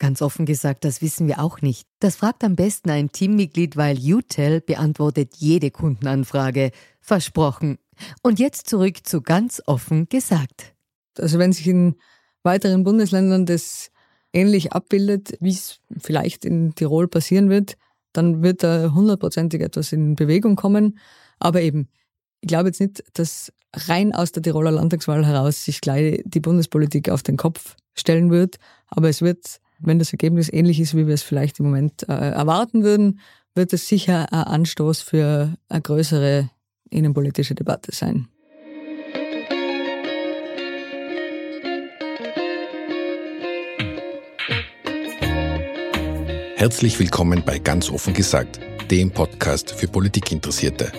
Ganz offen gesagt, das wissen wir auch nicht. Das fragt am besten ein Teammitglied, weil UTEL beantwortet jede Kundenanfrage. Versprochen. Und jetzt zurück zu ganz offen gesagt. Also wenn sich in weiteren Bundesländern das ähnlich abbildet, wie es vielleicht in Tirol passieren wird, dann wird da hundertprozentig etwas in Bewegung kommen. Aber eben, ich glaube jetzt nicht, dass rein aus der Tiroler Landtagswahl heraus sich gleich die Bundespolitik auf den Kopf stellen wird. Aber es wird wenn das Ergebnis ähnlich ist, wie wir es vielleicht im Moment äh, erwarten würden, wird es sicher ein Anstoß für eine größere innenpolitische Debatte sein. Herzlich willkommen bei Ganz offen gesagt, dem Podcast für Politikinteressierte.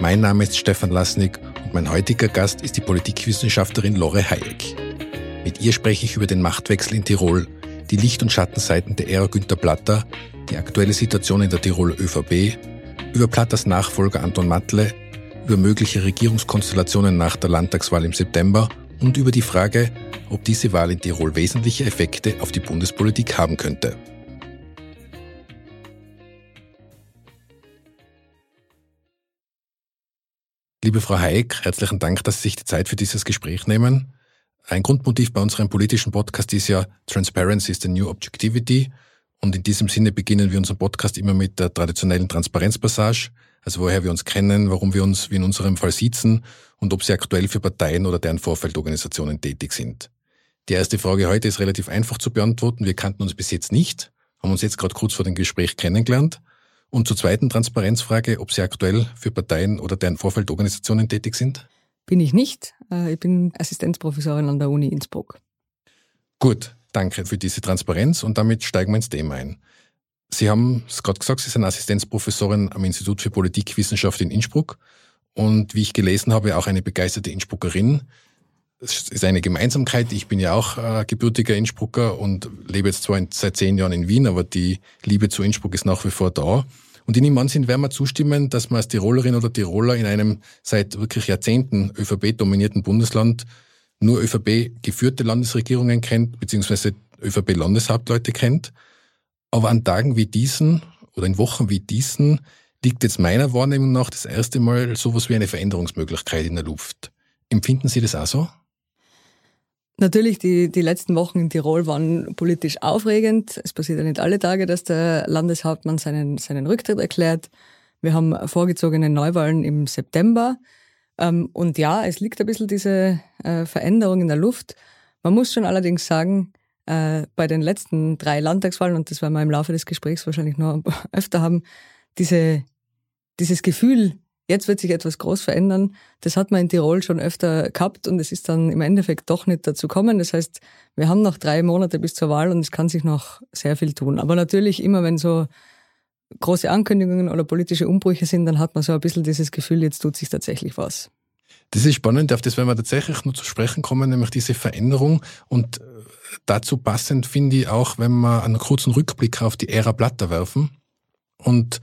Mein Name ist Stefan Lasnik und mein heutiger Gast ist die Politikwissenschaftlerin Lore Hayek. Mit ihr spreche ich über den Machtwechsel in Tirol die Licht- und Schattenseiten der Ära Günter Platter, die aktuelle Situation in der Tiroler ÖVP, über Platters Nachfolger Anton Matle, über mögliche Regierungskonstellationen nach der Landtagswahl im September und über die Frage, ob diese Wahl in Tirol wesentliche Effekte auf die Bundespolitik haben könnte. Liebe Frau Haig, herzlichen Dank, dass Sie sich die Zeit für dieses Gespräch nehmen. Ein Grundmotiv bei unserem politischen Podcast ist ja Transparency is the new objectivity. Und in diesem Sinne beginnen wir unseren Podcast immer mit der traditionellen Transparenzpassage, also woher wir uns kennen, warum wir uns wie in unserem Fall sitzen und ob sie aktuell für Parteien oder deren Vorfeldorganisationen tätig sind. Die erste Frage heute ist relativ einfach zu beantworten. Wir kannten uns bis jetzt nicht, haben uns jetzt gerade kurz vor dem Gespräch kennengelernt. Und zur zweiten Transparenzfrage, ob Sie aktuell für Parteien oder deren Vorfeldorganisationen tätig sind? Bin ich nicht. Äh, ich bin Assistenzprofessorin an der Uni Innsbruck. Gut, danke für diese Transparenz und damit steigen wir ins Thema ein. Sie haben es gerade gesagt, Sie sind Assistenzprofessorin am Institut für Politikwissenschaft in Innsbruck und wie ich gelesen habe, auch eine begeisterte Innsbruckerin. Es ist eine Gemeinsamkeit. Ich bin ja auch äh, gebürtiger Innsbrucker und lebe jetzt zwar seit zehn Jahren in Wien, aber die Liebe zu Innsbruck ist nach wie vor da. Und in dem Ansinn werden wir zustimmen, dass man als Tirolerin oder Tiroler in einem seit wirklich Jahrzehnten ÖVP-dominierten Bundesland nur ÖVP-geführte Landesregierungen kennt, beziehungsweise ÖVP-Landeshauptleute kennt. Aber an Tagen wie diesen oder in Wochen wie diesen liegt jetzt meiner Wahrnehmung nach das erste Mal sowas wie eine Veränderungsmöglichkeit in der Luft. Empfinden Sie das auch so? Natürlich, die, die letzten Wochen in Tirol waren politisch aufregend. Es passiert ja nicht alle Tage, dass der Landeshauptmann seinen, seinen Rücktritt erklärt. Wir haben vorgezogene Neuwahlen im September. Ähm, und ja, es liegt ein bisschen diese äh, Veränderung in der Luft. Man muss schon allerdings sagen, äh, bei den letzten drei Landtagswahlen, und das werden wir im Laufe des Gesprächs wahrscheinlich noch öfter haben, diese, dieses Gefühl, jetzt wird sich etwas groß verändern. Das hat man in Tirol schon öfter gehabt und es ist dann im Endeffekt doch nicht dazu gekommen. Das heißt, wir haben noch drei Monate bis zur Wahl und es kann sich noch sehr viel tun. Aber natürlich immer, wenn so große Ankündigungen oder politische Umbrüche sind, dann hat man so ein bisschen dieses Gefühl, jetzt tut sich tatsächlich was. Das ist spannend, auf das werden wir tatsächlich nur zu sprechen kommen, nämlich diese Veränderung. Und dazu passend finde ich auch, wenn wir einen kurzen Rückblick auf die Ära Blatter werfen und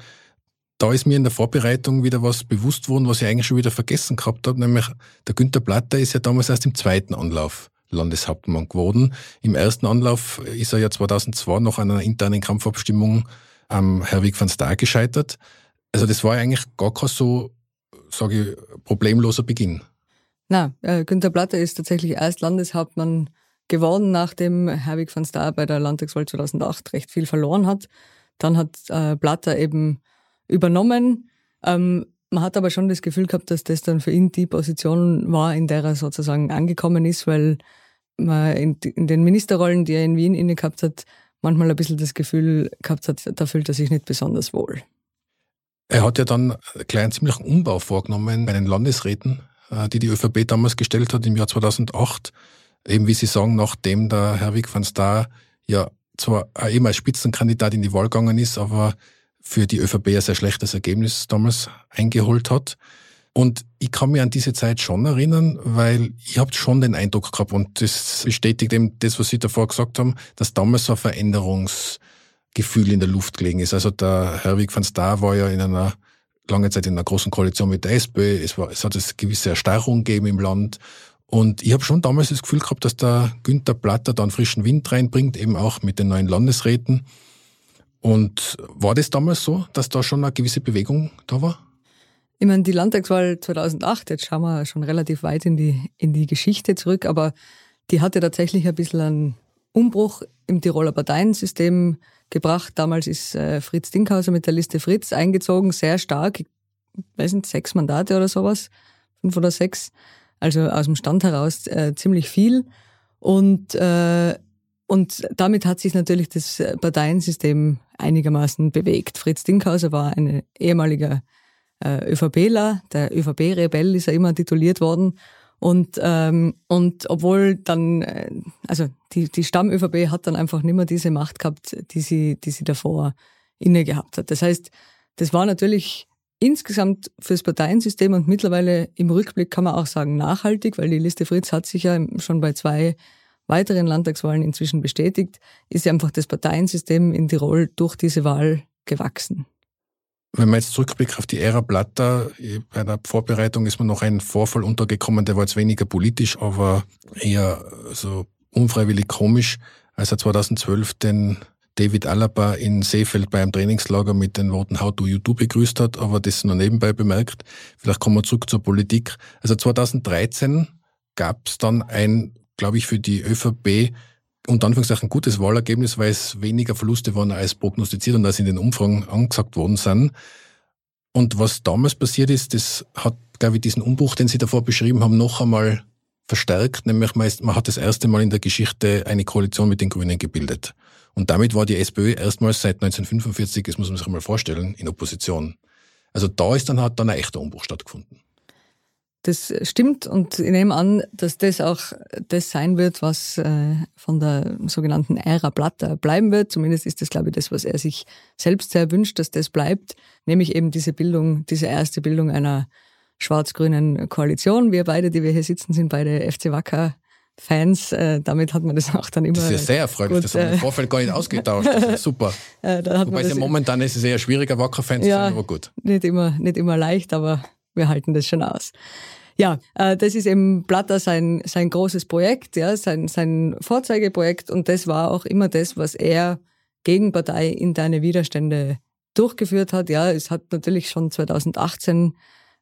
da ist mir in der Vorbereitung wieder was bewusst worden, was ich eigentlich schon wieder vergessen gehabt habe, nämlich der Günther Platter ist ja damals erst im zweiten Anlauf Landeshauptmann geworden. Im ersten Anlauf ist er ja 2002 noch an einer internen Kampfabstimmung am Herwig van Star gescheitert. Also das war eigentlich gar kein so, sage ich, problemloser Beginn. Na, äh, Günther Platter ist tatsächlich erst Landeshauptmann geworden, nachdem Herwig van Star bei der Landtagswahl 2008 recht viel verloren hat. Dann hat äh, Platter eben übernommen. Ähm, man hat aber schon das Gefühl gehabt, dass das dann für ihn die Position war, in der er sozusagen angekommen ist, weil man in, in den Ministerrollen, die er in Wien inne gehabt hat, manchmal ein bisschen das Gefühl gehabt hat, da fühlt er sich nicht besonders wohl. Er hat ja dann einen ziemlichen Umbau vorgenommen bei den Landesräten, äh, die die ÖVP damals gestellt hat im Jahr 2008. Eben wie Sie sagen, nachdem der Herwig van Staar ja zwar eben als Spitzenkandidat in die Wahl gegangen ist, aber für die ÖVP ein sehr schlechtes Ergebnis damals eingeholt hat. Und ich kann mich an diese Zeit schon erinnern, weil ich habe schon den Eindruck gehabt, und das bestätigt eben das, was Sie davor gesagt haben, dass damals so ein Veränderungsgefühl in der Luft gelegen ist. Also der Herwig van Staar war ja in einer lange Zeit in einer großen Koalition mit der SPÖ. Es, war, es hat eine gewisse Erstarrung gegeben im Land. Und ich habe schon damals das Gefühl gehabt, dass der Günther Platter dann frischen Wind reinbringt, eben auch mit den neuen Landesräten. Und war das damals so, dass da schon eine gewisse Bewegung da war? Ich meine, die Landtagswahl 2008, jetzt schauen wir schon relativ weit in die, in die Geschichte zurück, aber die hatte tatsächlich ein bisschen einen Umbruch im Tiroler Parteiensystem gebracht. Damals ist äh, Fritz Dinkhauser mit der Liste Fritz eingezogen, sehr stark, ich weiß nicht, sechs Mandate oder sowas, fünf oder sechs, also aus dem Stand heraus äh, ziemlich viel. Und, äh, und damit hat sich natürlich das Parteiensystem einigermaßen bewegt. Fritz Dinkhauser war ein ehemaliger äh, ÖVPler, der ÖVP-Rebell ist er immer tituliert worden. Und, ähm, und obwohl dann, äh, also die, die Stamm-ÖVP hat dann einfach nicht mehr diese Macht gehabt, die sie, die sie davor inne gehabt hat. Das heißt, das war natürlich insgesamt fürs Parteiensystem und mittlerweile im Rückblick kann man auch sagen nachhaltig, weil die Liste Fritz hat sich ja schon bei zwei weiteren Landtagswahlen inzwischen bestätigt, ist ja einfach das Parteiensystem in Tirol durch diese Wahl gewachsen. Wenn man jetzt zurückblickt auf die Ära Blatter, bei der Vorbereitung ist mir noch ein Vorfall untergekommen, der war jetzt weniger politisch, aber eher so unfreiwillig komisch, als er 2012 den David Alaba in Seefeld bei einem Trainingslager mit den Worten How do you do begrüßt hat, aber das nur nebenbei bemerkt. Vielleicht kommen wir zurück zur Politik. Also 2013 gab es dann ein, glaube ich, für die ÖVP unter Anführungszeichen gutes Wahlergebnis, weil es weniger Verluste waren als prognostiziert und als in den Umfragen angesagt worden sind. Und was damals passiert ist, das hat, glaube ich, diesen Umbruch, den Sie davor beschrieben haben, noch einmal verstärkt, nämlich man hat das erste Mal in der Geschichte eine Koalition mit den Grünen gebildet. Und damit war die SPÖ erstmals seit 1945, das muss man sich einmal vorstellen, in Opposition. Also da ist dann hat dann ein echter Umbruch stattgefunden. Das stimmt und ich nehme an, dass das auch das sein wird, was äh, von der sogenannten Ära Blatter bleiben wird. Zumindest ist das, glaube ich, das, was er sich selbst sehr wünscht, dass das bleibt. Nämlich eben diese Bildung, diese erste Bildung einer schwarz-grünen Koalition. Wir beide, die wir hier sitzen, sind beide FC Wacker Fans, äh, damit hat man das auch dann immer. Das ist ja sehr erfreulich, das haben wir im äh, Vorfeld gar nicht ausgetauscht. Das ist super. äh, Wobei es ja momentan ist es eher schwieriger, Wacker-Fan zu ja, sein, aber gut. Nicht immer, nicht immer leicht, aber wir halten das schon aus. Ja, äh, das ist eben Blatter sein, sein großes Projekt, ja, sein, sein Vorzeigeprojekt und das war auch immer das, was er gegen parteiinterne Widerstände durchgeführt hat. Ja, es hat natürlich schon 2018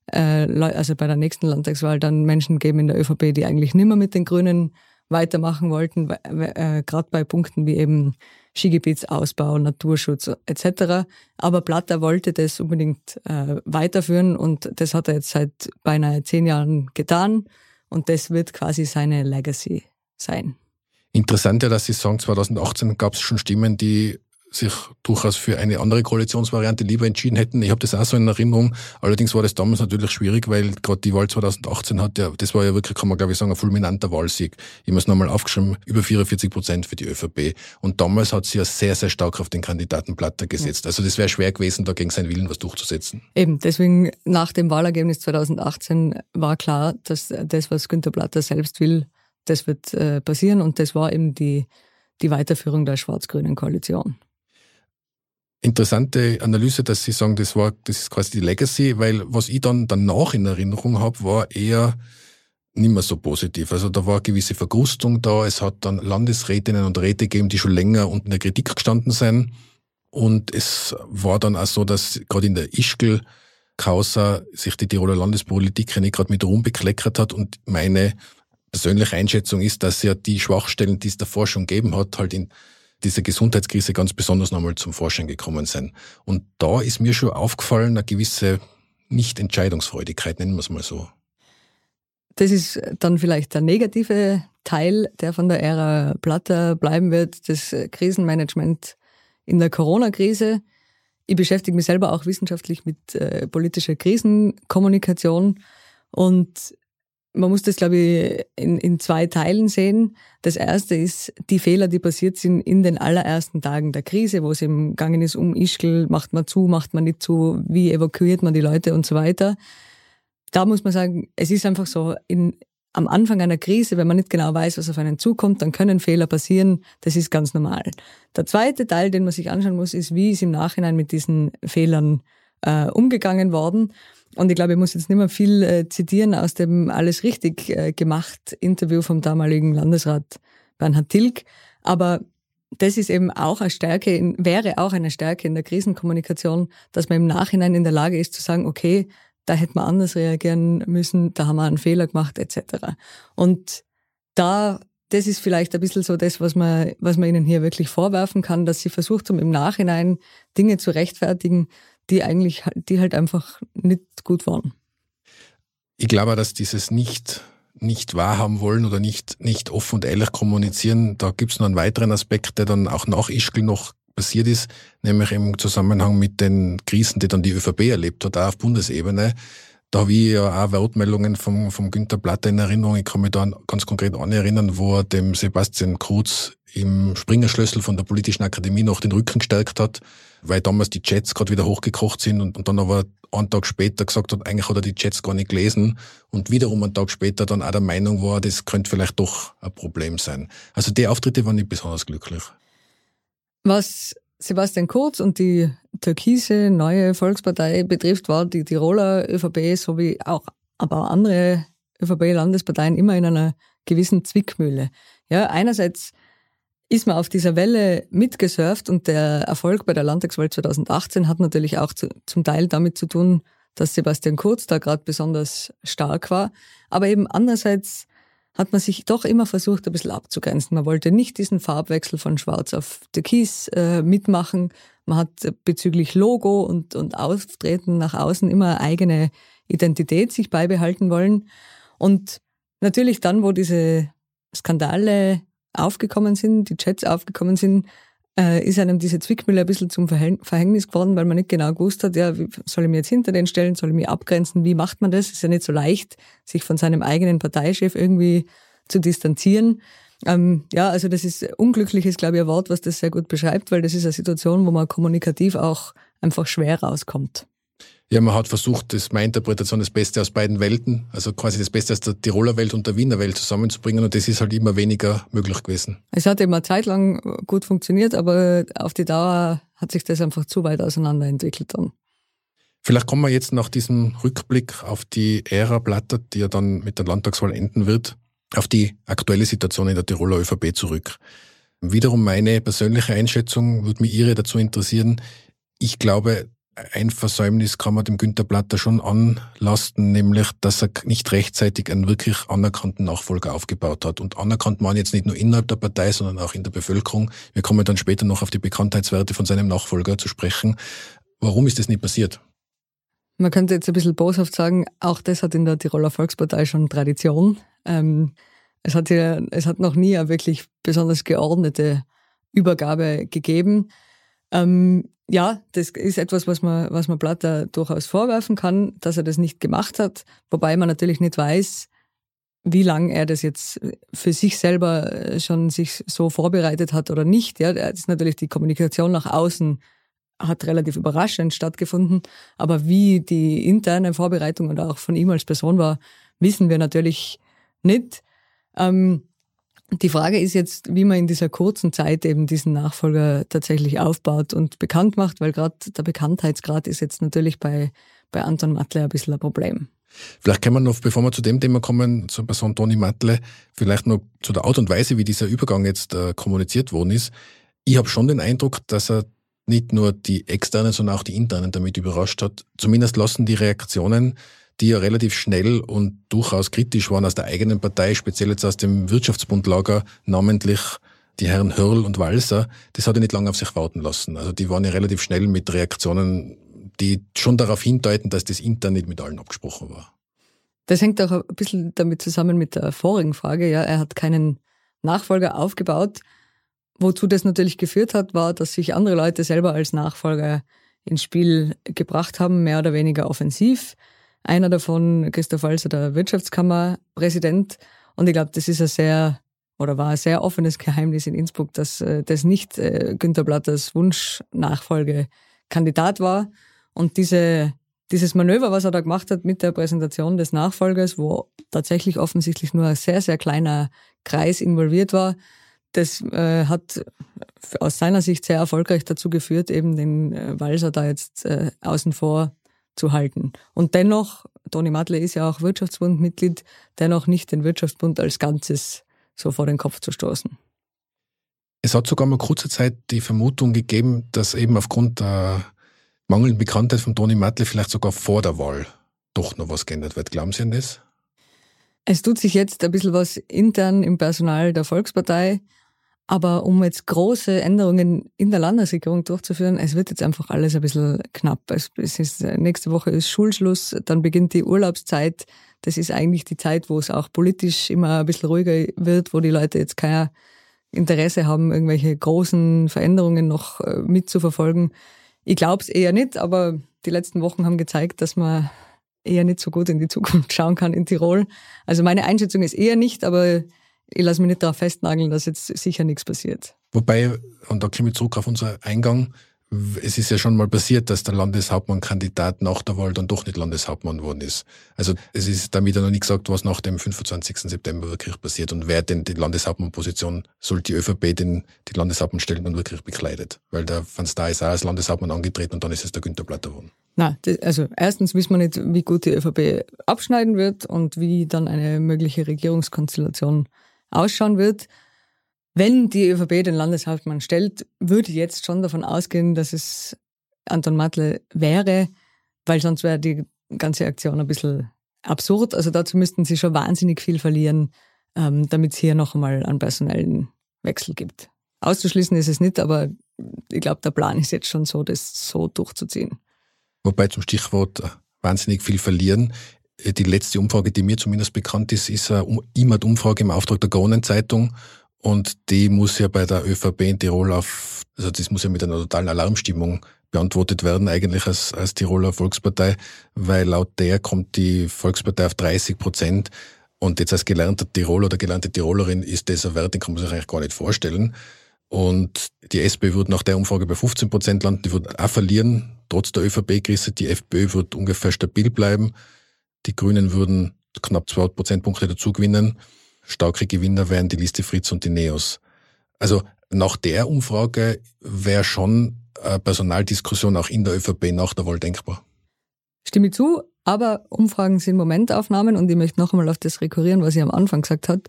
äh, also bei der nächsten Landtagswahl dann Menschen geben in der ÖVP, die eigentlich nimmer mit den Grünen weitermachen wollten, äh, gerade bei Punkten wie eben Skigebietsausbau, Naturschutz etc. Aber Platter wollte das unbedingt äh, weiterführen und das hat er jetzt seit beinahe zehn Jahren getan und das wird quasi seine Legacy sein. Interessant ja, dass Sie sagen, 2018 gab es schon Stimmen, die sich durchaus für eine andere Koalitionsvariante lieber entschieden hätten. Ich habe das auch so in Erinnerung. Allerdings war das damals natürlich schwierig, weil gerade die Wahl 2018 hat ja, das war ja wirklich, kann man glaube ich sagen, ein fulminanter Wahlsieg. Ich habe es nochmal aufgeschrieben, über 44 Prozent für die ÖVP. Und damals hat sie ja sehr, sehr stark auf den Kandidaten Platter gesetzt. Also das wäre schwer gewesen, da gegen seinen Willen was durchzusetzen. Eben, deswegen nach dem Wahlergebnis 2018 war klar, dass das, was Günter Platter selbst will, das wird äh, passieren und das war eben die, die Weiterführung der schwarz-grünen Koalition interessante Analyse, dass Sie sagen, das war, das ist quasi die Legacy, weil was ich dann danach in Erinnerung habe, war eher nicht mehr so positiv. Also da war eine gewisse Vergrustung da. Es hat dann Landesrätinnen und Räte gegeben, die schon länger unter der Kritik gestanden sind. Und es war dann auch so, dass gerade in der Ischgl Causa sich die Tiroler Landespolitik nicht gerade mit Ruhm bekleckert hat. Und meine persönliche Einschätzung ist, dass ja die Schwachstellen, die es davor schon gegeben hat, halt in diese Gesundheitskrise ganz besonders nochmal zum Vorschein gekommen sind. Und da ist mir schon aufgefallen, eine gewisse Nicht-Entscheidungsfreudigkeit, nennen wir es mal so. Das ist dann vielleicht der negative Teil, der von der Ära Platter bleiben wird, das Krisenmanagement in der Corona-Krise. Ich beschäftige mich selber auch wissenschaftlich mit äh, politischer Krisenkommunikation und man muss das, glaube ich, in, in zwei Teilen sehen. Das erste ist die Fehler, die passiert sind in den allerersten Tagen der Krise, wo es eben gegangen ist um Ischgl, macht man zu, macht man nicht zu, wie evakuiert man die Leute und so weiter. Da muss man sagen, es ist einfach so, in, am Anfang einer Krise, wenn man nicht genau weiß, was auf einen zukommt, dann können Fehler passieren. Das ist ganz normal. Der zweite Teil, den man sich anschauen muss, ist, wie ist im Nachhinein mit diesen Fehlern äh, umgegangen worden. Und ich glaube, ich muss jetzt nicht mehr viel äh, zitieren aus dem Alles richtig äh, gemacht Interview vom damaligen Landesrat Bernhard Tilg. Aber das ist eben auch eine Stärke, in, wäre auch eine Stärke in der Krisenkommunikation, dass man im Nachhinein in der Lage ist zu sagen, okay, da hätte man anders reagieren müssen, da haben wir einen Fehler gemacht, etc. Und da, das ist vielleicht ein bisschen so das, was man, was man ihnen hier wirklich vorwerfen kann, dass sie versucht haben, im Nachhinein Dinge zu rechtfertigen, die eigentlich, die halt einfach nicht gut waren. Ich glaube, dass dieses nicht nicht wahrhaben wollen oder nicht, nicht offen und ehrlich kommunizieren, da gibt es noch einen weiteren Aspekt, der dann auch nach Ischgl noch passiert ist, nämlich im Zusammenhang mit den Krisen, die dann die ÖVP erlebt hat, auch auf Bundesebene. Da habe ich ja auch Wortmeldungen vom, vom Günter Platter in Erinnerung. Ich kann mich da ganz konkret an erinnern, wo er dem Sebastian Kurz im Springerschlüssel von der Politischen Akademie noch den Rücken gestärkt hat, weil damals die Chats gerade wieder hochgekocht sind und, und dann aber einen Tag später gesagt hat, eigentlich hat er die Chats gar nicht gelesen und wiederum einen Tag später dann auch der Meinung war, das könnte vielleicht doch ein Problem sein. Also die Auftritte waren nicht besonders glücklich. Was Sebastian Kurz und die türkise neue Volkspartei betrifft, war die Tiroler ÖVP sowie auch aber andere ÖVP-Landesparteien immer in einer gewissen Zwickmühle. Ja, einerseits ist man auf dieser Welle mitgesurft und der Erfolg bei der Landtagswahl 2018 hat natürlich auch zu, zum Teil damit zu tun, dass Sebastian Kurz da gerade besonders stark war. Aber eben andererseits hat man sich doch immer versucht, ein bisschen abzugrenzen. Man wollte nicht diesen Farbwechsel von Schwarz auf Türkis äh, mitmachen. Man hat bezüglich Logo und, und Auftreten nach außen immer eigene Identität sich beibehalten wollen. Und natürlich dann, wo diese Skandale aufgekommen sind, die Chats aufgekommen sind, äh, ist einem diese Zwickmühle ein bisschen zum Verhängnis geworden, weil man nicht genau gewusst hat, ja, wie, soll ich mich jetzt hinter den stellen, soll ich mich abgrenzen, wie macht man das? Ist ja nicht so leicht, sich von seinem eigenen Parteichef irgendwie zu distanzieren. Ähm, ja, also das ist unglücklich, ist glaube ich ein Wort, was das sehr gut beschreibt, weil das ist eine Situation, wo man kommunikativ auch einfach schwer rauskommt. Ja, man hat versucht, das ist meine Interpretation, das Beste aus beiden Welten, also quasi das Beste aus der Tiroler Welt und der Wiener Welt zusammenzubringen und das ist halt immer weniger möglich gewesen. Es hat immer Zeit lang gut funktioniert, aber auf die Dauer hat sich das einfach zu weit auseinanderentwickelt dann. Vielleicht kommen wir jetzt nach diesem Rückblick auf die Ära Blatter, die ja dann mit der Landtagswahl enden wird, auf die aktuelle Situation in der Tiroler ÖVP zurück. Wiederum meine persönliche Einschätzung würde mich Ihre dazu interessieren. Ich glaube, ein Versäumnis kann man dem Günter Platter schon anlasten, nämlich, dass er nicht rechtzeitig einen wirklich anerkannten Nachfolger aufgebaut hat. Und anerkannt man jetzt nicht nur innerhalb der Partei, sondern auch in der Bevölkerung. Wir kommen dann später noch auf die Bekanntheitswerte von seinem Nachfolger zu sprechen. Warum ist das nicht passiert? Man könnte jetzt ein bisschen boshaft sagen, auch das hat in der Tiroler Volkspartei schon Tradition. Ähm, es, hat ja, es hat noch nie eine wirklich besonders geordnete Übergabe gegeben. Ähm, ja, das ist etwas, was man, was man Platter durchaus vorwerfen kann, dass er das nicht gemacht hat, wobei man natürlich nicht weiß, wie lange er das jetzt für sich selber äh, schon sich so vorbereitet hat oder nicht. Ja, das ist natürlich die Kommunikation nach außen hat relativ überraschend stattgefunden, aber wie die interne Vorbereitung und auch von ihm als Person war, wissen wir natürlich nicht. Ähm, die Frage ist jetzt, wie man in dieser kurzen Zeit eben diesen Nachfolger tatsächlich aufbaut und bekannt macht, weil gerade der Bekanntheitsgrad ist jetzt natürlich bei, bei Anton Matle ein bisschen ein Problem. Vielleicht können wir noch, bevor wir zu dem Thema kommen, zur Person Toni Matle, vielleicht noch zu der Art und Weise, wie dieser Übergang jetzt äh, kommuniziert worden ist. Ich habe schon den Eindruck, dass er nicht nur die externen, sondern auch die internen damit überrascht hat. Zumindest lassen die Reaktionen die ja relativ schnell und durchaus kritisch waren aus der eigenen Partei, speziell jetzt aus dem Wirtschaftsbundlager, namentlich die Herren Hörl und Walser, das hat ja nicht lange auf sich warten lassen. Also die waren ja relativ schnell mit Reaktionen, die schon darauf hindeuten, dass das intern nicht mit allen abgesprochen war. Das hängt auch ein bisschen damit zusammen mit der vorigen Frage. Ja, er hat keinen Nachfolger aufgebaut. Wozu das natürlich geführt hat, war, dass sich andere Leute selber als Nachfolger ins Spiel gebracht haben, mehr oder weniger offensiv. Einer davon, Christoph Walser, der Wirtschaftskammerpräsident. Und ich glaube, das ist ein sehr, oder war ein sehr offenes Geheimnis in Innsbruck, dass äh, das nicht äh, Günter Blatters Wunschnachfolgekandidat war. Und diese, dieses Manöver, was er da gemacht hat mit der Präsentation des Nachfolgers, wo tatsächlich offensichtlich nur ein sehr, sehr kleiner Kreis involviert war, das äh, hat aus seiner Sicht sehr erfolgreich dazu geführt, eben den äh, Walser da jetzt äh, außen vor zu halten. Und dennoch, Toni Matle ist ja auch Wirtschaftsbundmitglied, dennoch nicht den Wirtschaftsbund als Ganzes so vor den Kopf zu stoßen. Es hat sogar mal kurze Zeit die Vermutung gegeben, dass eben aufgrund der mangelnden Bekanntheit von Toni Matle vielleicht sogar vor der Wahl doch noch was geändert wird. Glauben Sie an das? Es tut sich jetzt ein bisschen was intern im Personal der Volkspartei. Aber um jetzt große Änderungen in der Landesregierung durchzuführen, es wird jetzt einfach alles ein bisschen knapp. Es, ist, nächste Woche ist Schulschluss, dann beginnt die Urlaubszeit. Das ist eigentlich die Zeit, wo es auch politisch immer ein bisschen ruhiger wird, wo die Leute jetzt kein Interesse haben, irgendwelche großen Veränderungen noch äh, mitzuverfolgen. Ich glaube es eher nicht, aber die letzten Wochen haben gezeigt, dass man eher nicht so gut in die Zukunft schauen kann in Tirol. Also meine Einschätzung ist eher nicht, aber ich lasse mich nicht darauf festnageln, dass jetzt sicher nichts passiert. Wobei, und da komme ich zurück auf unseren Eingang, es ist ja schon mal passiert, dass der Landeshauptmann-Kandidat nach der Wahl dann doch nicht Landeshauptmann geworden ist. Also es ist damit ja noch nicht gesagt, was nach dem 25. September wirklich passiert und wer denn die Landeshauptmann-Position soll die ÖVP den die Landeshauptmann dann wirklich bekleidet. Weil der Van Sta ist auch als Landeshauptmann angetreten und dann ist es der Günter Platter geworden. Na, also erstens wissen wir nicht, wie gut die ÖVP abschneiden wird und wie dann eine mögliche Regierungskonstellation ausschauen wird. Wenn die ÖVP den Landeshauptmann stellt, würde ich jetzt schon davon ausgehen, dass es Anton Matle wäre, weil sonst wäre die ganze Aktion ein bisschen absurd. Also dazu müssten sie schon wahnsinnig viel verlieren, ähm, damit es hier noch einmal einen personellen Wechsel gibt. Auszuschließen ist es nicht, aber ich glaube, der Plan ist jetzt schon so, das so durchzuziehen. Wobei zum Stichwort wahnsinnig viel verlieren. Die letzte Umfrage, die mir zumindest bekannt ist, ist eine IMAD-Umfrage im Auftrag der Kronenzeitung. Und die muss ja bei der ÖVP in Tirol auf, also das muss ja mit einer totalen Alarmstimmung beantwortet werden, eigentlich als, als Tiroler Volkspartei, weil laut der kommt die Volkspartei auf 30 Prozent. Und jetzt als gelernter Tiroler oder gelernte Tirolerin ist das ein Wert, den kann man sich eigentlich gar nicht vorstellen. Und die SPÖ wird nach der Umfrage bei 15 Prozent landen, die wird auch verlieren, trotz der ÖVP-Krise. Die FPÖ wird ungefähr stabil bleiben. Die Grünen würden knapp zwei Prozentpunkte dazu gewinnen. Starke Gewinner wären die Liste Fritz und die Neos. Also nach der Umfrage wäre schon eine Personaldiskussion auch in der ÖVP nach der Wahl denkbar. Stimme zu, aber Umfragen sind Momentaufnahmen und ich möchte noch einmal auf das rekurrieren, was ich am Anfang gesagt habe.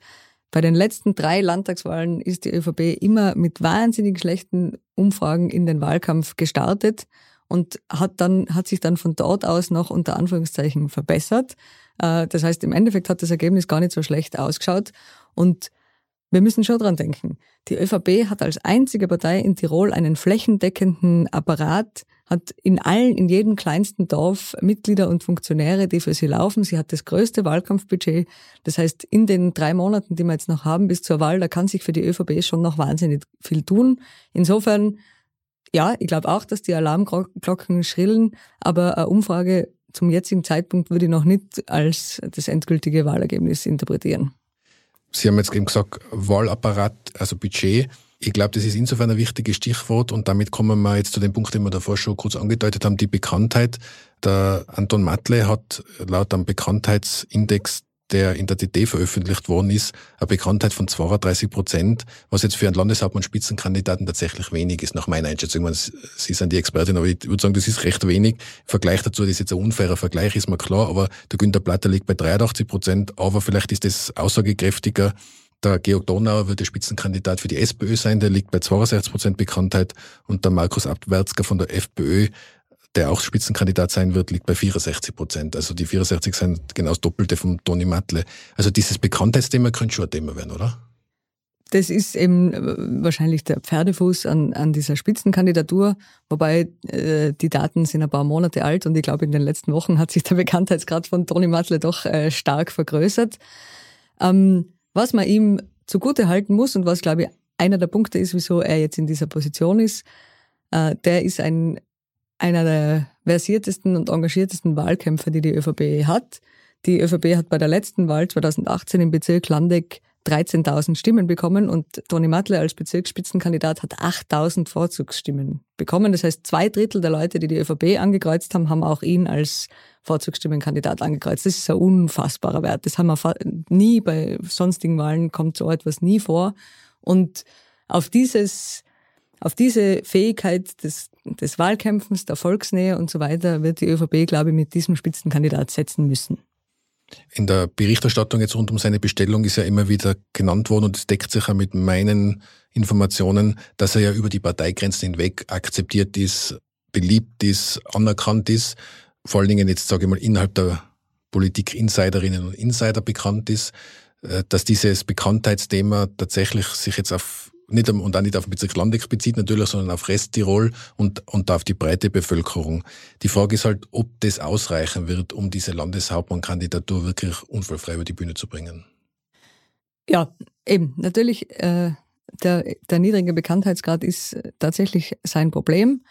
Bei den letzten drei Landtagswahlen ist die ÖVP immer mit wahnsinnig schlechten Umfragen in den Wahlkampf gestartet und hat dann, hat sich dann von dort aus noch unter Anführungszeichen verbessert. Äh, das heißt, im Endeffekt hat das Ergebnis gar nicht so schlecht ausgeschaut und wir müssen schon dran denken. Die ÖVP hat als einzige Partei in Tirol einen flächendeckenden Apparat, hat in allen, in jedem kleinsten Dorf Mitglieder und Funktionäre, die für sie laufen. Sie hat das größte Wahlkampfbudget. Das heißt, in den drei Monaten, die wir jetzt noch haben bis zur Wahl, da kann sich für die ÖVP schon noch wahnsinnig viel tun. Insofern ja, ich glaube auch, dass die Alarmglocken schrillen, aber eine Umfrage zum jetzigen Zeitpunkt würde ich noch nicht als das endgültige Wahlergebnis interpretieren. Sie haben jetzt eben gesagt, Wahlapparat, also Budget. Ich glaube, das ist insofern ein wichtiges Stichwort und damit kommen wir jetzt zu dem Punkt, den wir davor schon kurz angedeutet haben, die Bekanntheit. Der Anton Matle hat laut einem Bekanntheitsindex der in der DD veröffentlicht worden ist, eine Bekanntheit von 32 Prozent, was jetzt für einen Landeshauptmann-Spitzenkandidaten tatsächlich wenig ist, nach meiner Einschätzung. Meine, Sie sind die Expertin, aber ich würde sagen, das ist recht wenig. Im Vergleich dazu, das ist jetzt ein unfairer Vergleich, ist mir klar, aber der Günter Platter liegt bei 83 Prozent, aber vielleicht ist das aussagekräftiger. Der Georg Donauer wird der Spitzenkandidat für die SPÖ sein, der liegt bei 62 Prozent Bekanntheit und der Markus Abwärtsger von der FPÖ der auch Spitzenkandidat sein wird, liegt bei 64 Prozent. Also die 64 sind genau das Doppelte vom Toni Matle. Also dieses Bekanntheitsthema könnte schon ein Thema werden, oder? das ist eben äh, wahrscheinlich der Pferdefuß an, an dieser Spitzenkandidatur, wobei äh, die Daten sind ein paar Monate alt und ich glaube, in den letzten Wochen hat sich der Bekanntheitsgrad von Toni Matle doch äh, stark vergrößert. Ähm, was man ihm zugute halten muss und was, glaube ich, einer der Punkte ist, wieso er jetzt in dieser Position ist, äh, der ist ein, einer der versiertesten und engagiertesten Wahlkämpfer, die die ÖVP hat. Die ÖVP hat bei der letzten Wahl 2018 im Bezirk Landeck 13.000 Stimmen bekommen und Toni Matle als Bezirksspitzenkandidat hat 8.000 Vorzugsstimmen bekommen. Das heißt, zwei Drittel der Leute, die die ÖVP angekreuzt haben, haben auch ihn als Vorzugsstimmenkandidat angekreuzt. Das ist ein unfassbarer Wert. Das haben wir nie bei sonstigen Wahlen kommt so etwas nie vor. Und auf dieses, auf diese Fähigkeit des, des Wahlkämpfens, der Volksnähe und so weiter wird die ÖVP, glaube ich, mit diesem Spitzenkandidat setzen müssen. In der Berichterstattung jetzt rund um seine Bestellung ist ja immer wieder genannt worden und es deckt sich ja mit meinen Informationen, dass er ja über die Parteigrenzen hinweg akzeptiert ist, beliebt ist, anerkannt ist, vor allen Dingen jetzt sage ich mal innerhalb der Politik-Insiderinnen und Insider bekannt ist, äh, dass dieses Bekanntheitsthema tatsächlich sich jetzt auf nicht und auch nicht auf den Bezirk Landeck bezieht natürlich, sondern auf Resttirol und, und auf die breite Bevölkerung. Die Frage ist halt, ob das ausreichen wird, um diese Landeshauptmannkandidatur wirklich unfallfrei über die Bühne zu bringen. Ja, eben. Natürlich, äh, der, der niedrige Bekanntheitsgrad ist tatsächlich sein Problem.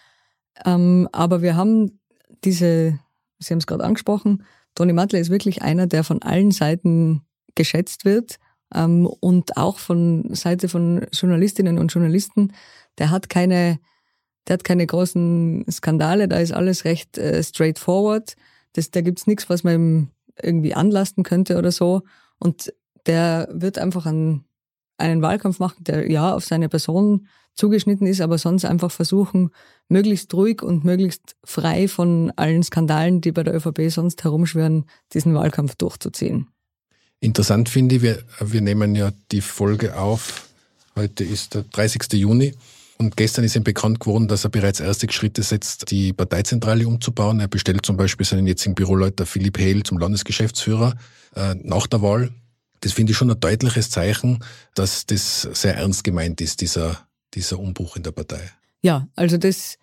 Ähm, aber wir haben diese, Sie haben es gerade angesprochen, Toni Matle ist wirklich einer, der von allen Seiten geschätzt wird und auch von Seite von Journalistinnen und Journalisten. Der hat keine, der hat keine großen Skandale, da ist alles recht äh, straightforward. Das, da gibt's nichts, was man ihm irgendwie anlasten könnte oder so. Und der wird einfach einen, einen Wahlkampf machen, der ja auf seine Person zugeschnitten ist, aber sonst einfach versuchen, möglichst ruhig und möglichst frei von allen Skandalen, die bei der ÖVP sonst herumschwirren, diesen Wahlkampf durchzuziehen. Interessant finde ich, wir, wir nehmen ja die Folge auf. Heute ist der 30. Juni. Und gestern ist ihm bekannt geworden, dass er bereits erste Schritte setzt, die Parteizentrale umzubauen. Er bestellt zum Beispiel seinen jetzigen Büroleiter Philipp Hehl zum Landesgeschäftsführer äh, nach der Wahl. Das finde ich schon ein deutliches Zeichen, dass das sehr ernst gemeint ist, dieser, dieser Umbruch in der Partei. Ja, also das,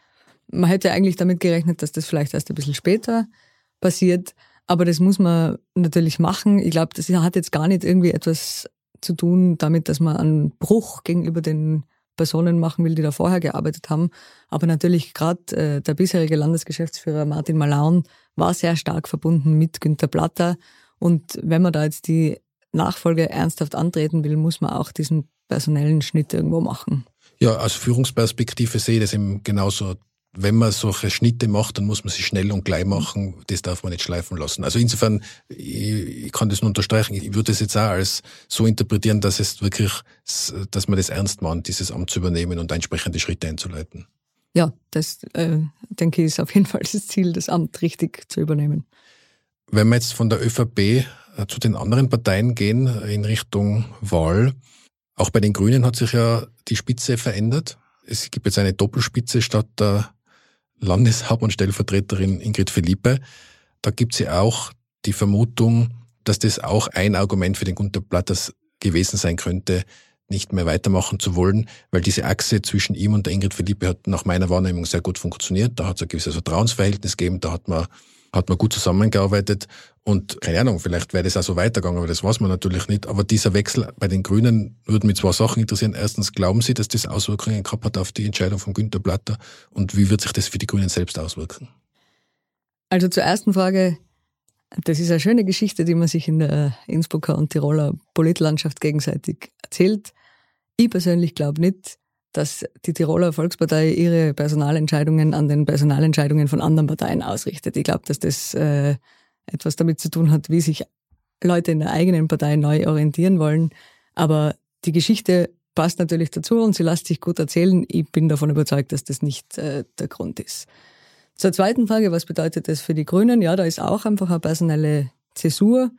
man hätte eigentlich damit gerechnet, dass das vielleicht erst ein bisschen später passiert. Aber das muss man natürlich machen. Ich glaube, das hat jetzt gar nicht irgendwie etwas zu tun damit, dass man einen Bruch gegenüber den Personen machen will, die da vorher gearbeitet haben. Aber natürlich gerade äh, der bisherige Landesgeschäftsführer Martin Malaun war sehr stark verbunden mit Günter Platter. Und wenn man da jetzt die Nachfolge ernsthaft antreten will, muss man auch diesen personellen Schnitt irgendwo machen. Ja, aus Führungsperspektive sehe ich das eben genauso wenn man solche Schnitte macht, dann muss man sie schnell und gleich machen. Das darf man nicht schleifen lassen. Also insofern, ich, ich kann das nur unterstreichen. Ich würde es jetzt auch als so interpretieren, dass es wirklich, dass man das ernst meint, dieses Amt zu übernehmen und entsprechende Schritte einzuleiten. Ja, das äh, denke ich ist auf jeden Fall das Ziel, das Amt richtig zu übernehmen. Wenn wir jetzt von der ÖVP äh, zu den anderen Parteien gehen in Richtung Wahl, auch bei den Grünen hat sich ja die Spitze verändert. Es gibt jetzt eine Doppelspitze statt der Landeshauptmannstellvertreterin Ingrid Philippe. Da gibt sie auch die Vermutung, dass das auch ein Argument für den Gunter Platters gewesen sein könnte, nicht mehr weitermachen zu wollen, weil diese Achse zwischen ihm und der Ingrid Philippe hat nach meiner Wahrnehmung sehr gut funktioniert. Da hat es ein gewisses Vertrauensverhältnis gegeben, da hat man hat man gut zusammengearbeitet und keine Ahnung, vielleicht wäre das auch so weitergegangen, aber das weiß man natürlich nicht. Aber dieser Wechsel bei den Grünen würde mich zwei Sachen interessieren. Erstens, glauben Sie, dass das Auswirkungen gehabt hat auf die Entscheidung von Günter Platter und wie wird sich das für die Grünen selbst auswirken? Also zur ersten Frage, das ist eine schöne Geschichte, die man sich in der Innsbrucker und Tiroler Politlandschaft gegenseitig erzählt. Ich persönlich glaube nicht, dass die Tiroler Volkspartei ihre Personalentscheidungen an den Personalentscheidungen von anderen Parteien ausrichtet. Ich glaube, dass das äh, etwas damit zu tun hat, wie sich Leute in der eigenen Partei neu orientieren wollen. Aber die Geschichte passt natürlich dazu und sie lässt sich gut erzählen. Ich bin davon überzeugt, dass das nicht äh, der Grund ist. Zur zweiten Frage, was bedeutet das für die Grünen? Ja, da ist auch einfach eine personelle Zäsur.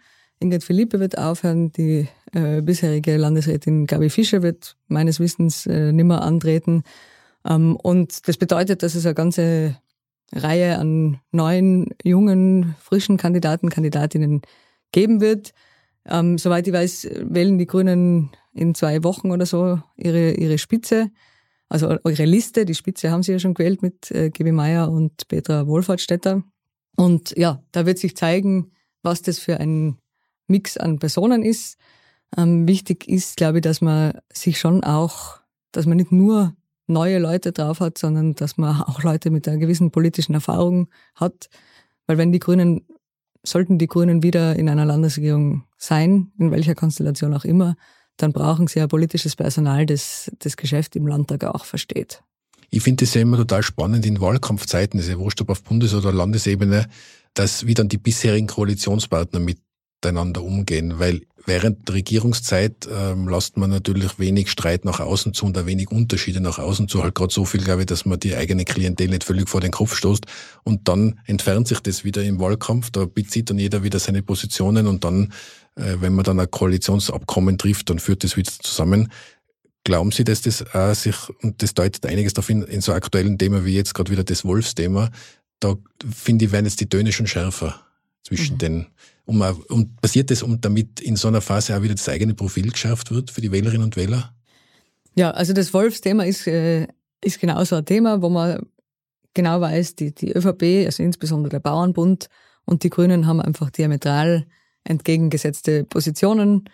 Ingrid Philippe wird aufhören, die äh, bisherige Landesrätin Gabi Fischer wird meines Wissens äh, nimmer antreten. Ähm, und das bedeutet, dass es eine ganze Reihe an neuen, jungen, frischen Kandidaten, Kandidatinnen geben wird. Ähm, soweit ich weiß, wählen die Grünen in zwei Wochen oder so ihre, ihre Spitze, also eure Liste. Die Spitze haben sie ja schon gewählt mit äh, Gibi Meier und Petra Wohlfahrtsstätter. Und ja, da wird sich zeigen, was das für ein Mix an Personen ist. Ähm, wichtig ist, glaube ich, dass man sich schon auch, dass man nicht nur neue Leute drauf hat, sondern dass man auch Leute mit einer gewissen politischen Erfahrung hat. Weil wenn die Grünen, sollten die Grünen wieder in einer Landesregierung sein, in welcher Konstellation auch immer, dann brauchen sie ja politisches Personal, das das Geschäft im Landtag auch versteht. Ich finde es ja immer total spannend in Wahlkampfzeiten, das ist ja wurscht ob auf Bundes- oder Landesebene, dass wie dann die bisherigen Koalitionspartner miteinander umgehen, weil während der Regierungszeit ähm, lässt man natürlich wenig Streit nach außen zu und da wenig Unterschiede nach außen zu, halt gerade so viel, glaube ich, dass man die eigene Klientel nicht völlig vor den Kopf stoßt und dann entfernt sich das wieder im Wahlkampf, da bezieht dann jeder wieder seine Positionen und dann, äh, wenn man dann ein Koalitionsabkommen trifft, dann führt das wieder zusammen. Glauben Sie, dass das äh, sich, und das deutet einiges darauf hin, in so aktuellen Thema wie jetzt gerade wieder das Wolfsthema, da finde ich, werden jetzt die Töne schon schärfer zwischen mhm. den, um, um, passiert das, um damit in so einer Phase auch wieder das eigene Profil geschärft wird für die Wählerinnen und Wähler? Ja, also das Wolfsthema ist, äh, ist genauso ein Thema, wo man genau weiß, die, die ÖVP, also insbesondere der Bauernbund und die Grünen haben einfach diametral entgegengesetzte Positionen.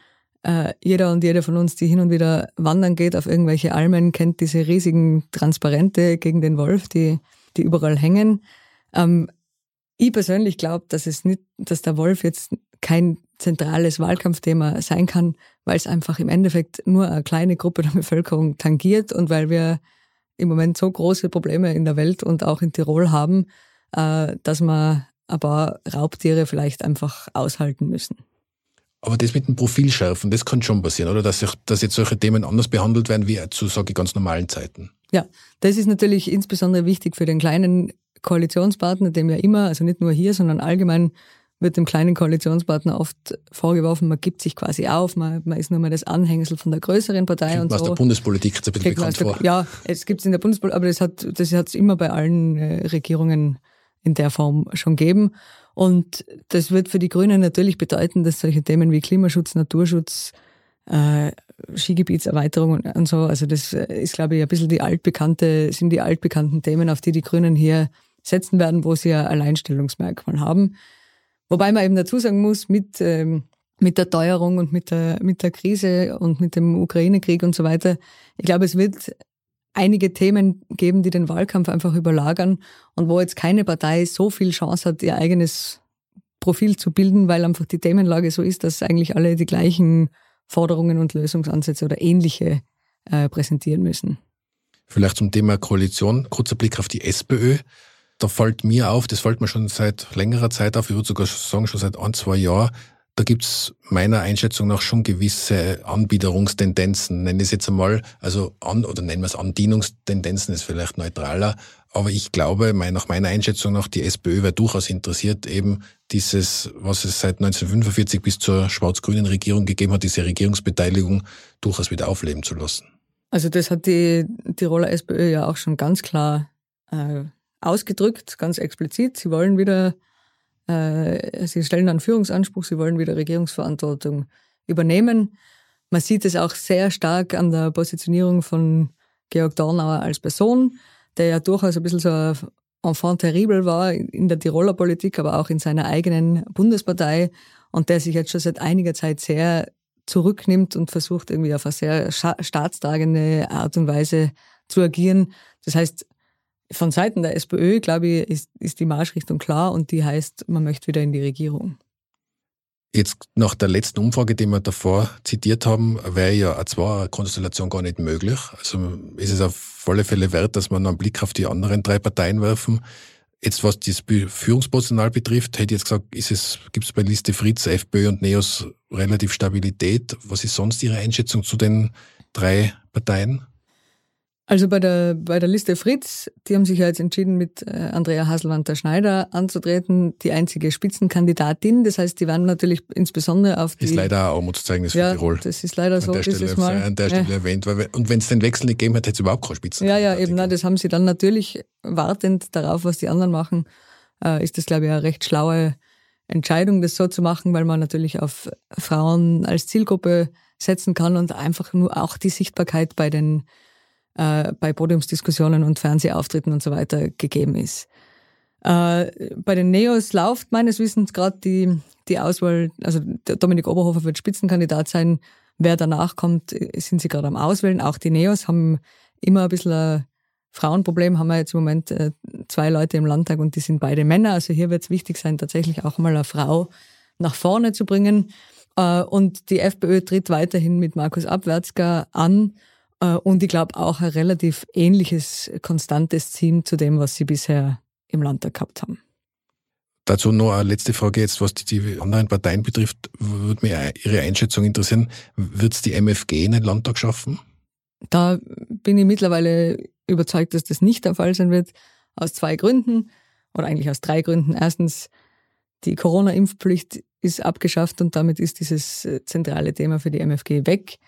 Äh, jeder und jede von uns, die hin und wieder wandern geht auf irgendwelche Almen, kennt diese riesigen Transparente gegen den Wolf, die, die überall hängen. Ähm, ich persönlich glaube, dass es nicht, dass der Wolf jetzt kein zentrales Wahlkampfthema sein kann, weil es einfach im Endeffekt nur eine kleine Gruppe der Bevölkerung tangiert und weil wir im Moment so große Probleme in der Welt und auch in Tirol haben, äh, dass wir ein paar Raubtiere vielleicht einfach aushalten müssen. Aber das mit dem Profil schärfen, das kann schon passieren, oder? Dass, sich, dass jetzt solche Themen anders behandelt werden wie zu, sage ich, ganz normalen Zeiten. Ja, das ist natürlich insbesondere wichtig für den kleinen Koalitionspartner, dem ja immer, also nicht nur hier, sondern allgemein wird dem kleinen Koalitionspartner oft vorgeworfen, man gibt sich quasi auf, man, man ist nur mal das Anhängsel von der größeren Partei Kriegt und so. aus der Bundespolitik jetzt ein bisschen bekannt vor. Ja, es gibt es in der Bundespolitik, aber das hat das hat's immer bei allen äh, Regierungen in der Form schon gegeben. Und das wird für die Grünen natürlich bedeuten, dass solche Themen wie Klimaschutz, Naturschutz, äh, Skigebietserweiterung und, und so, also das ist, glaube ich, ein bisschen die altbekannte, sind die altbekannten Themen, auf die die Grünen hier setzen werden, wo sie ein Alleinstellungsmerkmal haben. Wobei man eben dazu sagen muss, mit, ähm, mit der Teuerung und mit der, mit der Krise und mit dem Ukraine-Krieg und so weiter, ich glaube, es wird einige Themen geben, die den Wahlkampf einfach überlagern und wo jetzt keine Partei so viel Chance hat, ihr eigenes Profil zu bilden, weil einfach die Themenlage so ist, dass eigentlich alle die gleichen Forderungen und Lösungsansätze oder ähnliche äh, präsentieren müssen. Vielleicht zum Thema Koalition, kurzer Blick auf die SPÖ da fällt mir auf, das fällt mir schon seit längerer Zeit auf, ich würde sogar sagen schon seit ein, zwei Jahren, da gibt's meiner Einschätzung nach schon gewisse Anbiederungstendenzen, nenne ich es jetzt einmal, also an, oder nennen wir es Andienungstendenzen, ist vielleicht neutraler, aber ich glaube, nach meiner Einschätzung nach, die SPÖ wäre durchaus interessiert, eben dieses, was es seit 1945 bis zur schwarz-grünen Regierung gegeben hat, diese Regierungsbeteiligung durchaus wieder aufleben zu lassen. Also das hat die Tiroler SPÖ ja auch schon ganz klar äh, ausgedrückt, ganz explizit. Sie wollen wieder, äh, sie stellen einen Führungsanspruch, sie wollen wieder Regierungsverantwortung übernehmen. Man sieht es auch sehr stark an der Positionierung von Georg Dornauer als Person, der ja durchaus ein bisschen so ein Enfant terrible war in der Tiroler Politik, aber auch in seiner eigenen Bundespartei und der sich jetzt schon seit einiger Zeit sehr zurücknimmt und versucht irgendwie auf eine sehr staatstragende Art und Weise zu agieren. Das heißt, von Seiten der SPÖ, glaube ich, ist, ist die Marschrichtung klar und die heißt, man möchte wieder in die Regierung. Jetzt nach der letzten Umfrage, die wir davor zitiert haben, wäre ja eine Zwei-Konstellation gar nicht möglich. Also ist es auf alle Fälle wert, dass noch einen Blick auf die anderen drei Parteien werfen. Jetzt, was das Führungspersonal betrifft, hätte ich jetzt gesagt, ist es, gibt es bei Liste Fritz, FPÖ und NEOS relativ Stabilität. Was ist sonst Ihre Einschätzung zu den drei Parteien? Also bei der, bei der Liste Fritz, die haben sich ja jetzt entschieden, mit äh, Andrea Haselwanter-Schneider anzutreten, die einzige Spitzenkandidatin. Das heißt, die werden natürlich insbesondere auf die... Ist leider ein Armutszeugnis ja, für Tirol. das ist leider so an der Stelle, Mal. An der Stelle ja. erwähnt. Weil, und wenn es den Wechsel nicht gegeben hätte, hätte es überhaupt keine Spitzenkandidatin Ja, ja, eben. Na, das haben sie dann natürlich wartend darauf, was die anderen machen, äh, ist das, glaube ich, eine recht schlaue Entscheidung, das so zu machen, weil man natürlich auf Frauen als Zielgruppe setzen kann und einfach nur auch die Sichtbarkeit bei den äh, bei Podiumsdiskussionen und Fernsehauftritten und so weiter gegeben ist. Äh, bei den Neos läuft meines Wissens gerade die, die Auswahl, also Dominik Oberhofer wird Spitzenkandidat sein. Wer danach kommt, sind sie gerade am Auswählen. Auch die Neos haben immer ein bisschen ein Frauenproblem. Haben wir jetzt im Moment äh, zwei Leute im Landtag und die sind beide Männer. Also hier wird es wichtig sein, tatsächlich auch mal eine Frau nach vorne zu bringen. Äh, und die FPÖ tritt weiterhin mit Markus Abwärtsger an. Und ich glaube auch ein relativ ähnliches, konstantes Team zu dem, was sie bisher im Landtag gehabt haben. Dazu noch eine letzte Frage jetzt, was die anderen Parteien betrifft, würde mich Ihre Einschätzung interessieren. Wird es die MFG in den Landtag schaffen? Da bin ich mittlerweile überzeugt, dass das nicht der Fall sein wird, aus zwei Gründen oder eigentlich aus drei Gründen. Erstens, die Corona-Impfpflicht ist abgeschafft und damit ist dieses äh, zentrale Thema für die MFG weg.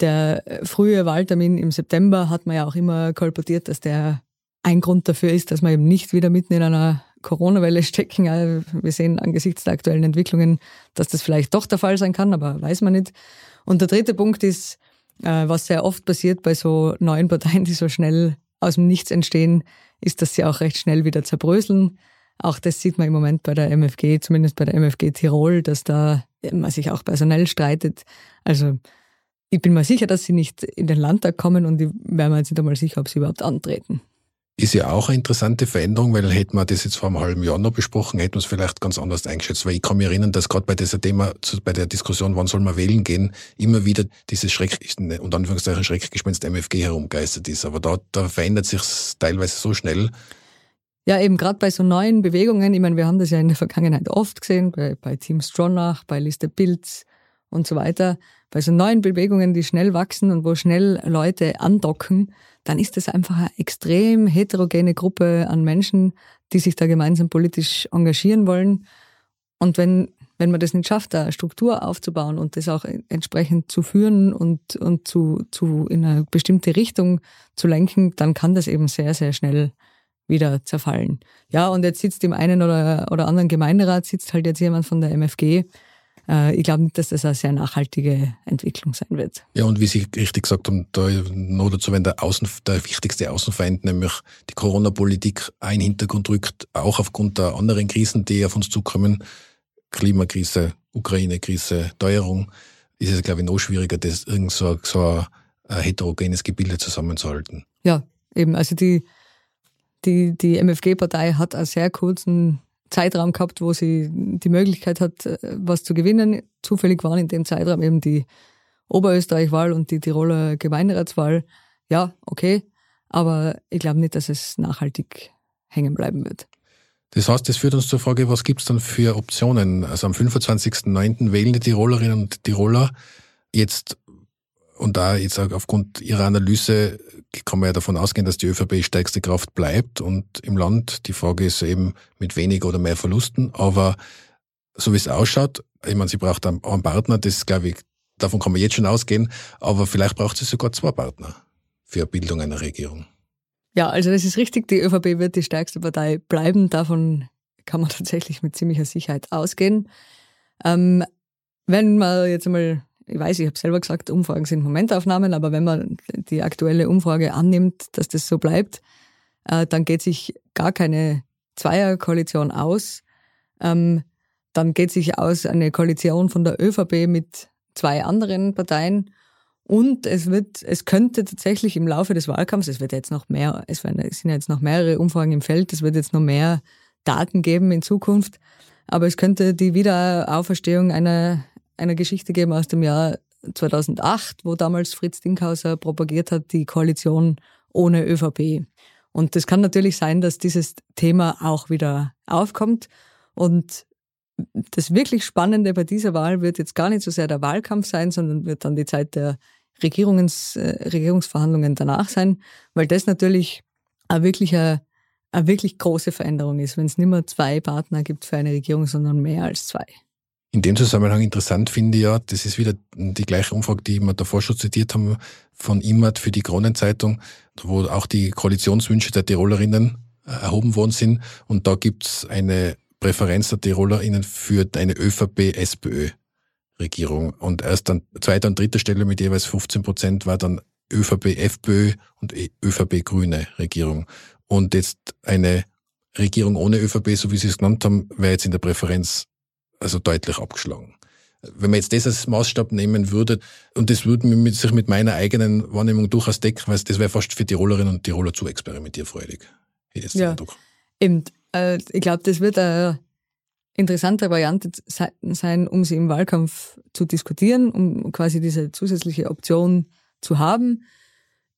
Der frühe Wahltermin im September hat man ja auch immer kolportiert, dass der ein Grund dafür ist, dass wir eben nicht wieder mitten in einer Corona-Welle stecken. Wir sehen angesichts der aktuellen Entwicklungen, dass das vielleicht doch der Fall sein kann, aber weiß man nicht. Und der dritte Punkt ist, äh, was sehr oft passiert bei so neuen Parteien, die so schnell aus dem Nichts entstehen, ist, dass sie auch recht schnell wieder zerbröseln. Auch das sieht man im Moment bei der MFG, zumindest bei der MFG Tirol, dass da man sich auch personell streitet. Also ich bin mir sicher, dass sie nicht in den Landtag kommen und ich wäre mir jetzt nicht einmal sicher, ob sie überhaupt antreten. Ist ja auch eine interessante Veränderung, weil hätten wir das jetzt vor einem halben Jahr noch besprochen, hätten wir es vielleicht ganz anders eingeschätzt. Weil ich kann mich erinnern, dass gerade bei dieser Thema, bei der Diskussion, wann soll man wählen gehen, immer wieder dieses Schreck, und Anführungszeichen Schreckgespenst MFG herumgeistert ist. Aber da, da verändert sich teilweise so schnell. Ja, eben gerade bei so neuen Bewegungen, ich meine, wir haben das ja in der Vergangenheit oft gesehen, bei, bei Team Stronach, bei Liste Pilz und so weiter, bei so neuen Bewegungen, die schnell wachsen und wo schnell Leute andocken, dann ist es einfach eine extrem heterogene Gruppe an Menschen, die sich da gemeinsam politisch engagieren wollen. Und wenn, wenn man das nicht schafft, da Struktur aufzubauen und das auch entsprechend zu führen und, und zu, zu in eine bestimmte Richtung zu lenken, dann kann das eben sehr, sehr schnell wieder zerfallen. Ja, und jetzt sitzt im einen oder, oder anderen Gemeinderat, sitzt halt jetzt jemand von der MFG, ich glaube nicht, dass das eine sehr nachhaltige Entwicklung sein wird. Ja, und wie Sie richtig gesagt haben, da noch dazu, wenn der, Außen, der wichtigste Außenfeind, nämlich die Corona-Politik, einen Hintergrund rückt, auch aufgrund der anderen Krisen, die auf uns zukommen, Klimakrise, Ukraine-Krise, Teuerung, ist es, glaube ich, noch schwieriger, das irgend so, so ein heterogenes Gebilde zusammenzuhalten. Ja, eben. Also die, die, die MFG-Partei hat einen sehr kurzen Zeitraum gehabt, wo sie die Möglichkeit hat, äh, was zu gewinnen. Zufällig waren in dem Zeitraum eben die Oberösterreich-Wahl und die Tiroler Gemeinderatswahl. Ja, okay, aber ich glaube nicht, dass es nachhaltig hängen bleiben wird. Das heißt, das führt uns zur Frage, was gibt es dann für Optionen? Also am 25.09. wählen die Tirolerinnen und Tiroler jetzt und da jetzt aufgrund Ihrer Analyse kann man ja davon ausgehen, dass die ÖVP stärkste Kraft bleibt und im Land. Die Frage ist eben mit weniger oder mehr Verlusten. Aber so wie es ausschaut, ich meine, sie braucht einen, Partner, das glaube ich, davon kann man jetzt schon ausgehen, aber vielleicht braucht sie sogar zwei Partner für Bildung einer Regierung. Ja, also das ist richtig, die ÖVP wird die stärkste Partei bleiben. Davon kann man tatsächlich mit ziemlicher Sicherheit ausgehen. Ähm, wenn man jetzt einmal ich weiß, ich habe selber gesagt, Umfragen sind Momentaufnahmen, aber wenn man die aktuelle Umfrage annimmt, dass das so bleibt, äh, dann geht sich gar keine Zweierkoalition aus. Ähm, dann geht sich aus eine Koalition von der ÖVP mit zwei anderen Parteien. Und es wird, es könnte tatsächlich im Laufe des Wahlkampfs, es wird jetzt noch mehr, es, sind jetzt noch mehrere Umfragen im Feld, es wird jetzt noch mehr Daten geben in Zukunft. Aber es könnte die Wiederauferstehung einer einer Geschichte geben aus dem Jahr 2008, wo damals Fritz Dinkhauser propagiert hat, die Koalition ohne ÖVP. Und das kann natürlich sein, dass dieses Thema auch wieder aufkommt. Und das wirklich Spannende bei dieser Wahl wird jetzt gar nicht so sehr der Wahlkampf sein, sondern wird dann die Zeit der Regierungs, äh, Regierungsverhandlungen danach sein, weil das natürlich eine wirklich, eine, eine wirklich große Veränderung ist, wenn es nicht mehr zwei Partner gibt für eine Regierung, sondern mehr als zwei. In dem Zusammenhang interessant finde ich ja, das ist wieder die gleiche Umfrage, die wir davor schon zitiert haben, von IMAT für die Kronenzeitung, wo auch die Koalitionswünsche der Tirolerinnen äh, erhoben worden sind. Und da gibt's eine Präferenz der Tirolerinnen für eine ÖVP-SPÖ. Regierung. Und erst an zweiter und dritter Stelle mit jeweils 15 Prozent war dann ÖVP, FPÖ und e- ÖVP Grüne Regierung. Und jetzt eine Regierung ohne ÖVP, so wie Sie es genannt haben, wäre jetzt in der Präferenz also deutlich abgeschlagen. Wenn man jetzt das als Maßstab nehmen würde, und das würde sich mit meiner eigenen Wahrnehmung durchaus decken, weil das wäre fast für Tirolerinnen und Tiroler zu experimentierfreudig. Ja, eben. Äh, ich glaube, das wird eine interessante Variante sein, um sie im Wahlkampf zu diskutieren, um quasi diese zusätzliche Option zu haben.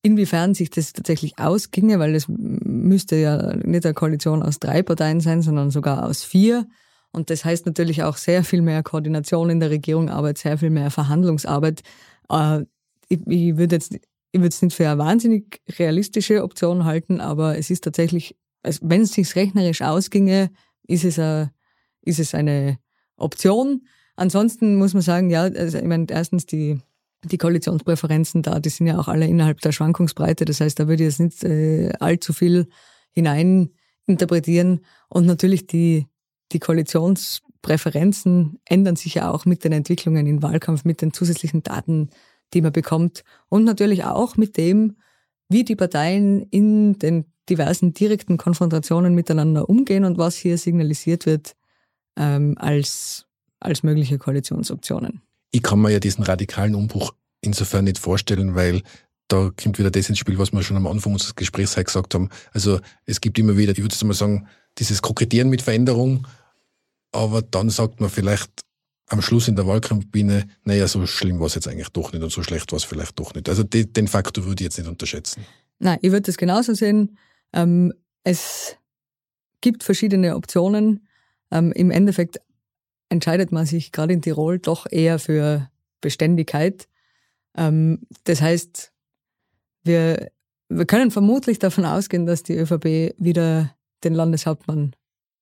Inwiefern sich das tatsächlich ausginge, weil es müsste ja nicht eine Koalition aus drei Parteien sein, sondern sogar aus vier. Und das heißt natürlich auch sehr viel mehr Koordination in der Regierung, Arbeit, sehr viel mehr Verhandlungsarbeit. Äh, ich, ich würde jetzt ich würde es nicht für eine wahnsinnig realistische Option halten, aber es ist tatsächlich, also wenn es sich rechnerisch ausginge, ist es, eine, ist es eine Option. Ansonsten muss man sagen, ja, also ich meine, erstens die, die Koalitionspräferenzen da, die sind ja auch alle innerhalb der Schwankungsbreite. Das heißt, da würde ich jetzt nicht äh, allzu viel hinein interpretieren. Und natürlich die, die Koalitionspräferenzen ändern sich ja auch mit den Entwicklungen im Wahlkampf, mit den zusätzlichen Daten, die man bekommt und natürlich auch mit dem, wie die Parteien in den diversen direkten Konfrontationen miteinander umgehen und was hier signalisiert wird ähm, als, als mögliche Koalitionsoptionen. Ich kann mir ja diesen radikalen Umbruch insofern nicht vorstellen, weil da kommt wieder das ins Spiel, was wir schon am Anfang unseres Gesprächs gesagt haben. Also es gibt immer wieder, ich würde jetzt mal sagen, dieses Kokettieren mit Veränderung, aber dann sagt man vielleicht am Schluss in der Wahlkampfbühne, naja, so schlimm war es jetzt eigentlich doch nicht und so schlecht war es vielleicht doch nicht. Also die, den Faktor würde ich jetzt nicht unterschätzen. Nein, ich würde das genauso sehen. Ähm, es gibt verschiedene Optionen. Ähm, Im Endeffekt entscheidet man sich gerade in Tirol doch eher für Beständigkeit. Ähm, das heißt, wir, wir können vermutlich davon ausgehen, dass die ÖVP wieder den Landeshauptmann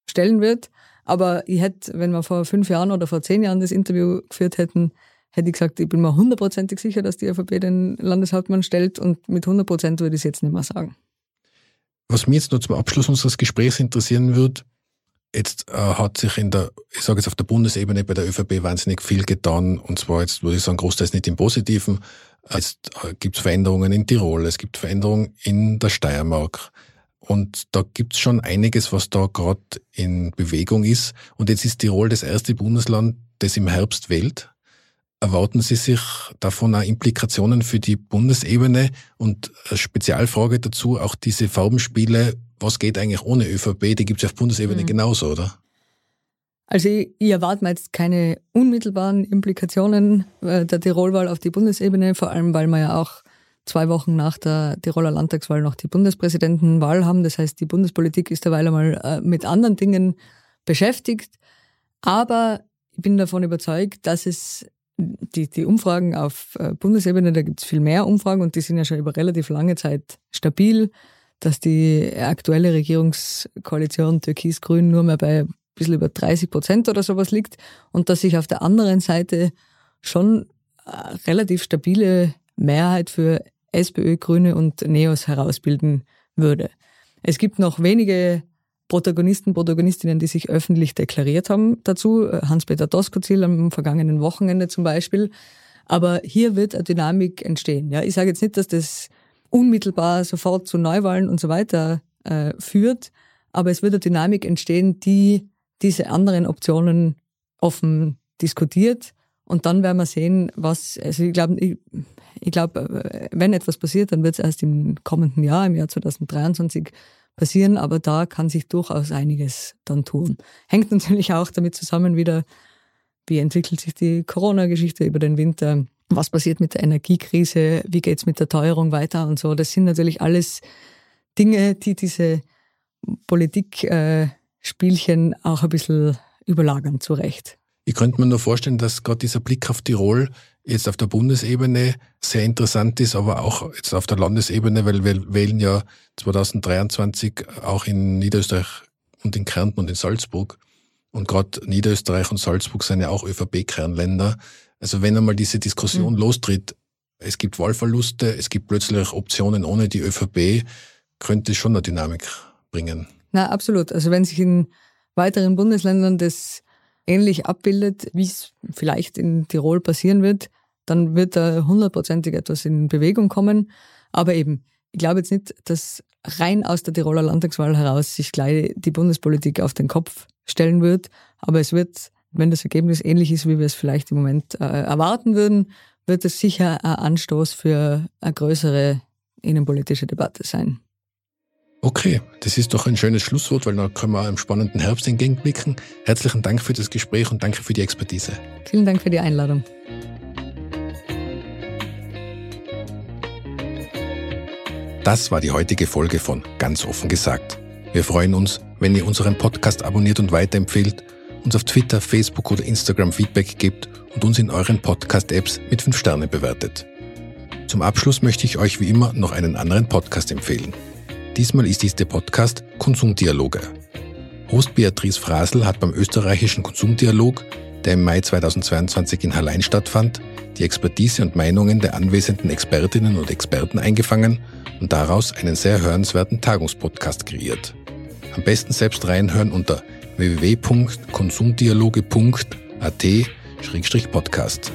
stellen wird. Aber ich hätte, wenn wir vor fünf Jahren oder vor zehn Jahren das Interview geführt hätten, hätte ich gesagt, ich bin mir hundertprozentig sicher, dass die ÖVP den Landeshauptmann stellt und mit hundert Prozent würde ich es jetzt nicht mehr sagen. Was mich jetzt noch zum Abschluss unseres Gesprächs interessieren wird, jetzt äh, hat sich in der, ich sage jetzt auf der Bundesebene bei der ÖVP wahnsinnig viel getan und zwar jetzt würde ich sagen, großteils nicht im Positiven. Jetzt äh, gibt es Veränderungen in Tirol, es gibt Veränderungen in der Steiermark. Und da gibt's schon einiges, was da gerade in Bewegung ist. Und jetzt ist Tirol das erste Bundesland, das im Herbst wählt. Erwarten Sie sich davon auch Implikationen für die Bundesebene? Und Spezialfrage dazu, auch diese Farbenspiele, was geht eigentlich ohne ÖVP? Die gibt's ja auf Bundesebene mhm. genauso, oder? Also ich, ich erwarte mir jetzt keine unmittelbaren Implikationen äh, der Tirolwahl auf die Bundesebene, vor allem weil man ja auch zwei Wochen nach der Tiroler Landtagswahl noch die Bundespräsidentenwahl haben. Das heißt, die Bundespolitik ist derweil einmal äh, mit anderen Dingen beschäftigt. Aber ich bin davon überzeugt, dass es die, die Umfragen auf äh, Bundesebene, da gibt es viel mehr Umfragen und die sind ja schon über relativ lange Zeit stabil, dass die aktuelle Regierungskoalition Türkis-Grün nur mehr bei ein bisschen über 30 Prozent oder sowas liegt und dass sich auf der anderen Seite schon äh, relativ stabile Mehrheit für SPÖ, Grüne und Neos herausbilden würde. Es gibt noch wenige Protagonisten, Protagonistinnen, die sich öffentlich deklariert haben dazu. Hans-Peter Doskozil am vergangenen Wochenende zum Beispiel. Aber hier wird eine Dynamik entstehen. Ja, ich sage jetzt nicht, dass das unmittelbar sofort zu Neuwahlen und so weiter äh, führt, aber es wird eine Dynamik entstehen, die diese anderen Optionen offen diskutiert. Und dann werden wir sehen, was, also ich glaube, ich, glaube, wenn etwas passiert, dann wird es erst im kommenden Jahr, im Jahr 2023 passieren, aber da kann sich durchaus einiges dann tun. Hängt natürlich auch damit zusammen wieder, wie entwickelt sich die Corona-Geschichte über den Winter, was passiert mit der Energiekrise, wie geht es mit der Teuerung weiter und so. Das sind natürlich alles Dinge, die diese Politikspielchen äh, auch ein bisschen überlagern, zu Recht. Ich könnte mir nur vorstellen, dass gerade dieser Blick auf Tirol jetzt auf der Bundesebene sehr interessant ist, aber auch jetzt auf der Landesebene, weil wir wählen ja 2023 auch in Niederösterreich und in Kärnten und in Salzburg. Und gerade Niederösterreich und Salzburg sind ja auch ÖVP-Kernländer. Also wenn einmal diese Diskussion mhm. lostritt, es gibt Wahlverluste, es gibt plötzlich Optionen ohne die ÖVP, könnte es schon eine Dynamik bringen. Na, absolut. Also wenn sich in weiteren Bundesländern das ähnlich abbildet, wie es vielleicht in Tirol passieren wird, dann wird da hundertprozentig etwas in Bewegung kommen. Aber eben, ich glaube jetzt nicht, dass rein aus der Tiroler Landtagswahl heraus sich gleich die Bundespolitik auf den Kopf stellen wird. Aber es wird, wenn das Ergebnis ähnlich ist, wie wir es vielleicht im Moment äh, erwarten würden, wird es sicher ein Anstoß für eine größere innenpolitische Debatte sein. Okay, das ist doch ein schönes Schlusswort, weil dann können wir einem spannenden Herbst entgegenblicken. Herzlichen Dank für das Gespräch und danke für die Expertise. Vielen Dank für die Einladung. Das war die heutige Folge von Ganz offen gesagt. Wir freuen uns, wenn ihr unseren Podcast abonniert und weiterempfehlt, uns auf Twitter, Facebook oder Instagram Feedback gebt und uns in euren Podcast-Apps mit 5 Sternen bewertet. Zum Abschluss möchte ich euch wie immer noch einen anderen Podcast empfehlen. Diesmal ist dies der Podcast Konsumdialoge. Host Beatrice Frasel hat beim österreichischen Konsumdialog, der im Mai 2022 in Hallein stattfand, die Expertise und Meinungen der anwesenden Expertinnen und Experten eingefangen und daraus einen sehr hörenswerten Tagungspodcast kreiert. Am besten selbst reinhören unter www.konsumdialoge.at-podcast.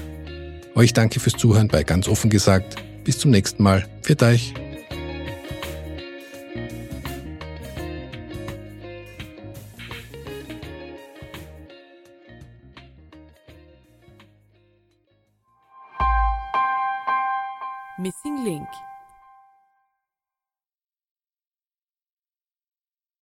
Euch danke fürs Zuhören bei ganz offen gesagt. Bis zum nächsten Mal. Für euch. Missing Link